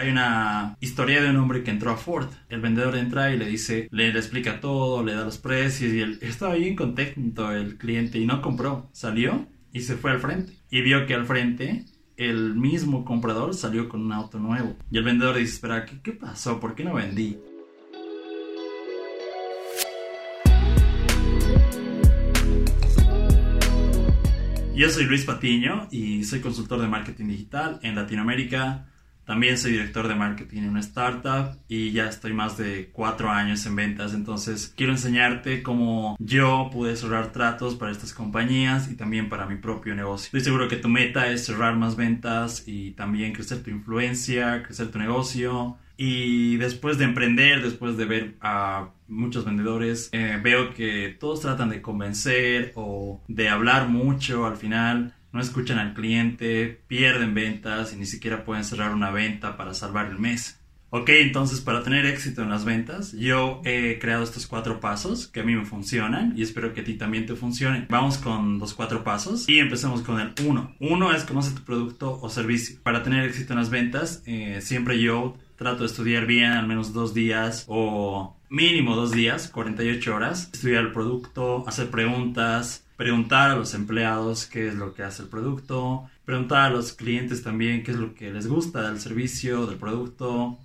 Hay una historia de un hombre que entró a Ford. El vendedor entra y le dice, le, le explica todo, le da los precios y él estaba bien contento el cliente y no compró. Salió y se fue al frente. Y vio que al frente el mismo comprador salió con un auto nuevo. Y el vendedor dice, espera, ¿qué, qué pasó? ¿Por qué no vendí? Yo soy Luis Patiño y soy consultor de marketing digital en Latinoamérica. También soy director de marketing en una startup y ya estoy más de cuatro años en ventas. Entonces quiero enseñarte cómo yo pude cerrar tratos para estas compañías y también para mi propio negocio. Estoy seguro que tu meta es cerrar más ventas y también crecer tu influencia, crecer tu negocio. Y después de emprender, después de ver a muchos vendedores, eh, veo que todos tratan de convencer o de hablar mucho al final. No escuchan al cliente, pierden ventas y ni siquiera pueden cerrar una venta para salvar el mes. Ok, entonces para tener éxito en las ventas, yo he creado estos cuatro pasos que a mí me funcionan y espero que a ti también te funcionen. Vamos con los cuatro pasos y empecemos con el uno. Uno es conoce tu producto o servicio. Para tener éxito en las ventas, eh, siempre yo trato de estudiar bien al menos dos días o mínimo dos días, 48 horas, estudiar el producto, hacer preguntas, preguntar a los empleados qué es lo que hace el producto, preguntar a los clientes también qué es lo que les gusta del servicio, del producto,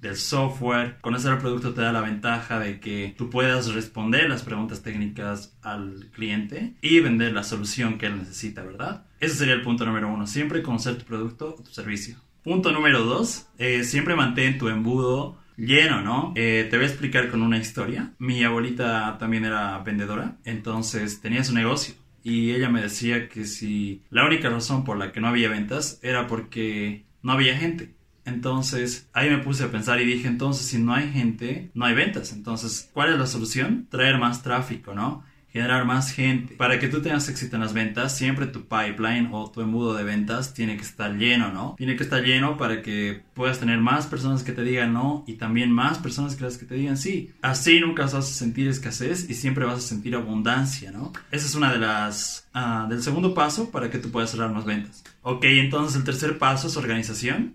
del software. Conocer el producto te da la ventaja de que tú puedas responder las preguntas técnicas al cliente y vender la solución que él necesita, ¿verdad? Ese sería el punto número uno, siempre conocer tu producto o tu servicio. Punto número dos, eh, siempre mantén tu embudo lleno, ¿no? Eh, te voy a explicar con una historia. Mi abuelita también era vendedora, entonces tenía su negocio. Y ella me decía que si la única razón por la que no había ventas era porque no había gente. Entonces ahí me puse a pensar y dije, entonces si no hay gente, no hay ventas. Entonces, ¿cuál es la solución? Traer más tráfico, ¿no? Generar más gente. Para que tú tengas éxito en las ventas, siempre tu pipeline o tu embudo de ventas tiene que estar lleno, ¿no? Tiene que estar lleno para que puedas tener más personas que te digan no y también más personas que las que te digan sí. Así nunca vas a sentir escasez y siempre vas a sentir abundancia, ¿no? Esa es una de las... Uh, del segundo paso para que tú puedas cerrar más ventas. Ok, entonces el tercer paso es organización.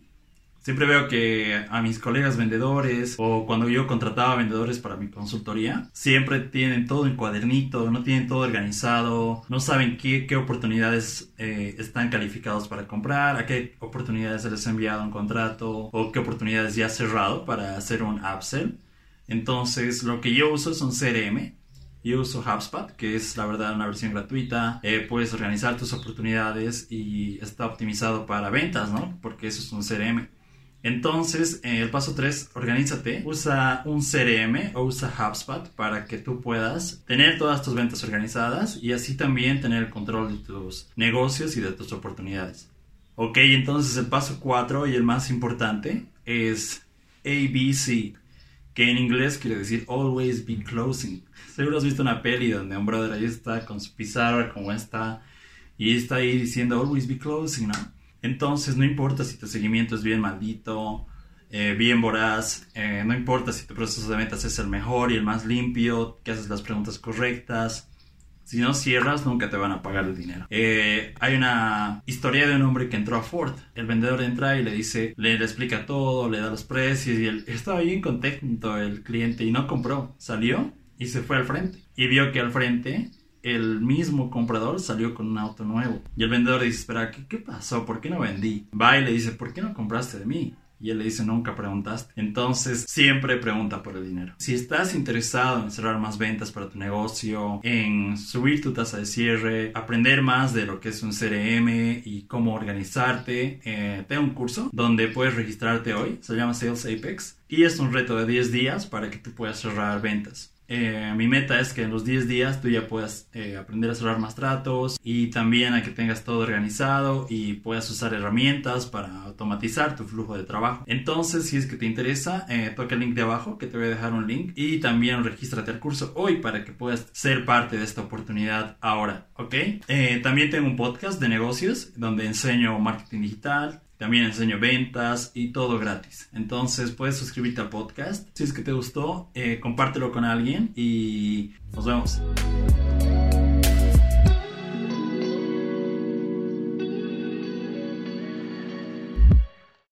Siempre veo que a mis colegas vendedores o cuando yo contrataba vendedores para mi consultoría, siempre tienen todo en cuadernito, no tienen todo organizado, no saben qué, qué oportunidades eh, están calificados para comprar, a qué oportunidades se les ha enviado un contrato o qué oportunidades ya cerrado para hacer un upsell. Entonces, lo que yo uso es un CRM. Yo uso HubSpot, que es la verdad una versión gratuita. Eh, puedes organizar tus oportunidades y está optimizado para ventas, ¿no? Porque eso es un CRM. Entonces, eh, el paso 3, organízate. Usa un CRM o usa HubSpot para que tú puedas tener todas tus ventas organizadas y así también tener el control de tus negocios y de tus oportunidades. Ok, entonces el paso 4 y el más importante es ABC, que en inglés quiere decir Always Be Closing. Seguro has visto una peli donde un brother ahí está con su pizarra como esta y está ahí diciendo Always Be Closing, ¿no? Entonces, no importa si tu seguimiento es bien maldito, eh, bien voraz, eh, no importa si tu proceso de ventas es el mejor y el más limpio, que haces las preguntas correctas. Si no cierras, nunca te van a pagar el dinero. Eh, hay una historia de un hombre que entró a Ford. El vendedor entra y le dice, le, le explica todo, le da los precios y él estaba bien contento el cliente y no compró. Salió y se fue al frente. Y vio que al frente el mismo comprador salió con un auto nuevo. Y el vendedor dice, espera, ¿qué, ¿qué, pasó? ¿Por qué no vendí? Va y le dice, ¿por qué no compraste de mí? Y él le dice, nunca preguntaste. Entonces, siempre pregunta por el dinero. Si estás interesado en cerrar más ventas para tu negocio, en subir tu tasa de cierre, aprender más de lo que es un CRM y cómo organizarte, eh, tengo un curso donde puedes registrarte hoy. Se llama Sales Apex. Y es un reto de 10 días para que tú puedas cerrar ventas. Eh, mi meta es que en los 10 días tú ya puedas eh, aprender a cerrar más tratos y también a que tengas todo organizado y puedas usar herramientas para automatizar tu flujo de trabajo. Entonces, si es que te interesa, eh, toca el link de abajo que te voy a dejar un link y también regístrate al curso hoy para que puedas ser parte de esta oportunidad ahora, ¿ok? también tengo un podcast de negocios donde enseño marketing digital, también enseño ventas y todo gratis. Entonces puedes suscribirte al podcast. Si es que te gustó, eh, compártelo con alguien y nos vemos.